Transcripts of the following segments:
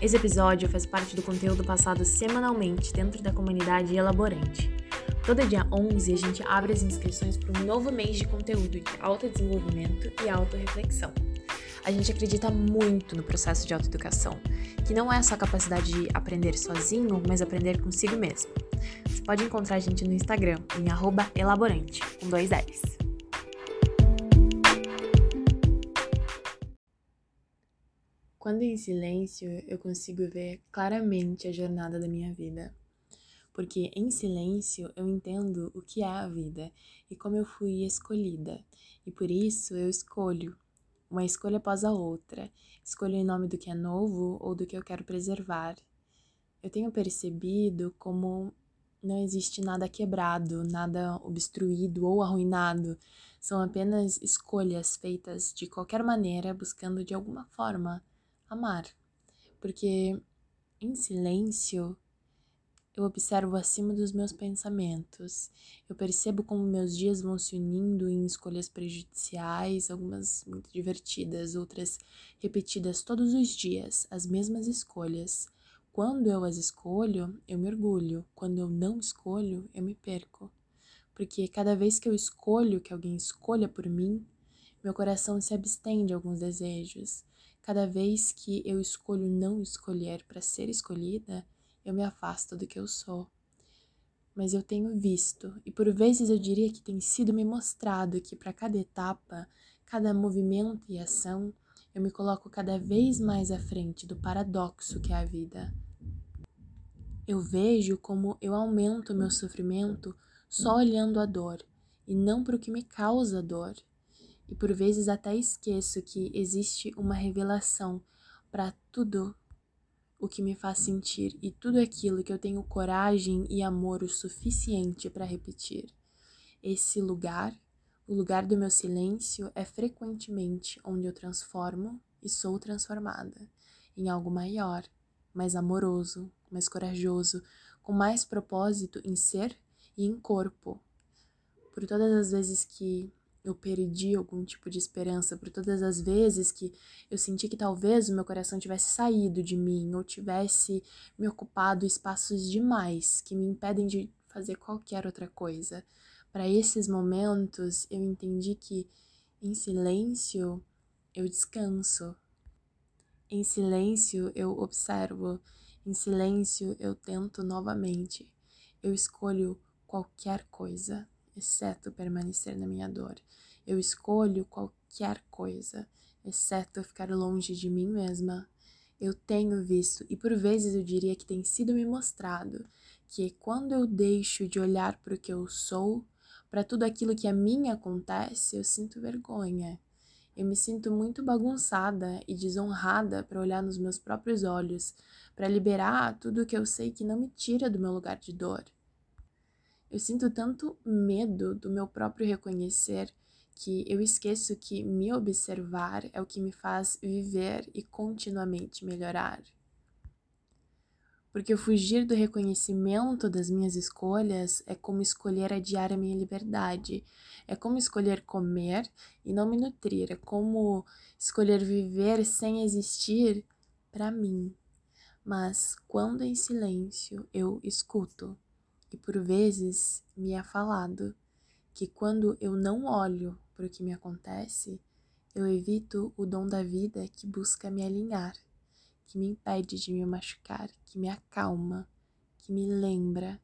Esse episódio faz parte do conteúdo passado semanalmente dentro da comunidade Elaborante. Todo dia 11 a gente abre as inscrições para um novo mês de conteúdo de autodesenvolvimento e autorreflexão. A gente acredita muito no processo de autoeducação, que não é só a capacidade de aprender sozinho, mas aprender consigo mesmo. Você pode encontrar a gente no Instagram, em elaborante, com dois L's. Quando em silêncio, eu consigo ver claramente a jornada da minha vida. Porque em silêncio eu entendo o que é a vida e como eu fui escolhida. E por isso eu escolho, uma escolha após a outra. Escolho em nome do que é novo ou do que eu quero preservar. Eu tenho percebido como não existe nada quebrado, nada obstruído ou arruinado. São apenas escolhas feitas de qualquer maneira, buscando de alguma forma amar. Porque em silêncio eu observo acima dos meus pensamentos. Eu percebo como meus dias vão se unindo em escolhas prejudiciais, algumas muito divertidas, outras repetidas todos os dias, as mesmas escolhas. Quando eu as escolho, eu me orgulho. Quando eu não escolho, eu me perco. Porque cada vez que eu escolho que alguém escolha por mim, meu coração se abstém de alguns desejos. Cada vez que eu escolho não escolher para ser escolhida, eu me afasto do que eu sou. Mas eu tenho visto, e por vezes eu diria que tem sido me mostrado que para cada etapa, cada movimento e ação, eu me coloco cada vez mais à frente do paradoxo que é a vida. Eu vejo como eu aumento meu sofrimento só olhando a dor e não para o que me causa dor e por vezes até esqueço que existe uma revelação para tudo o que me faz sentir e tudo aquilo que eu tenho coragem e amor o suficiente para repetir. Esse lugar, o lugar do meu silêncio, é frequentemente onde eu transformo e sou transformada em algo maior, mais amoroso, mais corajoso, com mais propósito em ser e em corpo. Por todas as vezes que eu perdi algum tipo de esperança por todas as vezes que eu senti que talvez o meu coração tivesse saído de mim ou tivesse me ocupado espaços demais que me impedem de fazer qualquer outra coisa. Para esses momentos, eu entendi que em silêncio eu descanso. Em silêncio eu observo, em silêncio eu tento novamente. Eu escolho qualquer coisa exceto permanecer na minha dor. Eu escolho qualquer coisa, exceto ficar longe de mim mesma. Eu tenho visto, e por vezes eu diria que tem sido me mostrado, que quando eu deixo de olhar para o que eu sou, para tudo aquilo que a mim acontece, eu sinto vergonha. Eu me sinto muito bagunçada e desonrada para olhar nos meus próprios olhos, para liberar tudo o que eu sei que não me tira do meu lugar de dor. Eu sinto tanto medo do meu próprio reconhecer que eu esqueço que me observar é o que me faz viver e continuamente melhorar. Porque fugir do reconhecimento das minhas escolhas é como escolher adiar a minha liberdade, é como escolher comer e não me nutrir, é como escolher viver sem existir para mim. Mas quando em silêncio eu escuto, e por vezes me é falado que quando eu não olho para o que me acontece, eu evito o dom da vida que busca me alinhar, que me impede de me machucar, que me acalma, que me lembra,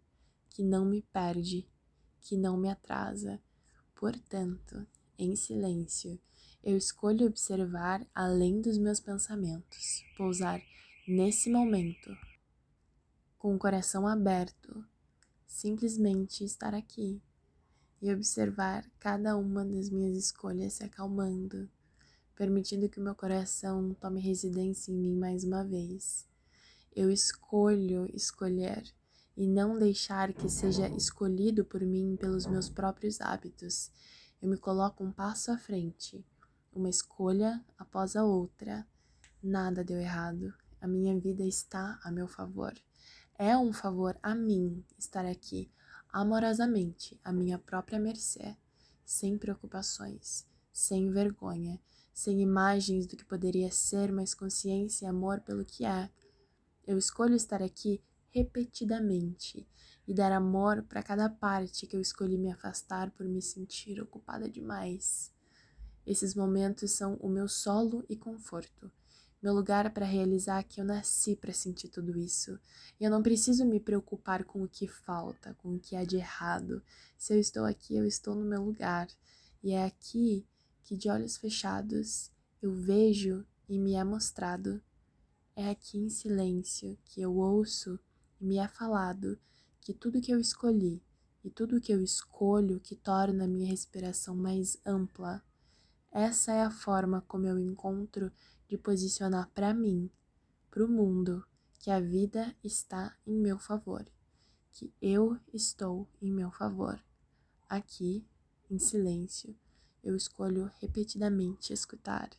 que não me perde, que não me atrasa. Portanto, em silêncio, eu escolho observar além dos meus pensamentos, pousar nesse momento, com o coração aberto simplesmente estar aqui e observar cada uma das minhas escolhas se acalmando, permitindo que o meu coração tome residência em mim mais uma vez. Eu escolho escolher e não deixar que seja escolhido por mim pelos meus próprios hábitos. Eu me coloco um passo à frente, uma escolha após a outra. Nada deu errado. A minha vida está a meu favor. É um favor a mim estar aqui amorosamente à minha própria mercê, sem preocupações, sem vergonha, sem imagens do que poderia ser, mas consciência e amor pelo que é. Eu escolho estar aqui repetidamente e dar amor para cada parte que eu escolhi me afastar por me sentir ocupada demais. Esses momentos são o meu solo e conforto, meu lugar para realizar que eu nasci para sentir tudo isso. E eu não preciso me preocupar com o que falta, com o que há de errado. Se eu estou aqui, eu estou no meu lugar. E é aqui que, de olhos fechados, eu vejo e me é mostrado. É aqui em silêncio que eu ouço e me é falado que tudo que eu escolhi e tudo que eu escolho que torna a minha respiração mais ampla. Essa é a forma como eu encontro de posicionar para mim, para o mundo, que a vida está em meu favor, que eu estou em meu favor. Aqui, em silêncio, eu escolho repetidamente escutar.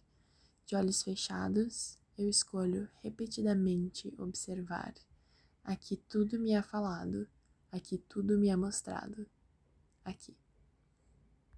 De olhos fechados, eu escolho repetidamente observar. Aqui tudo me é falado Aqui tudo me é mostrado. Aqui.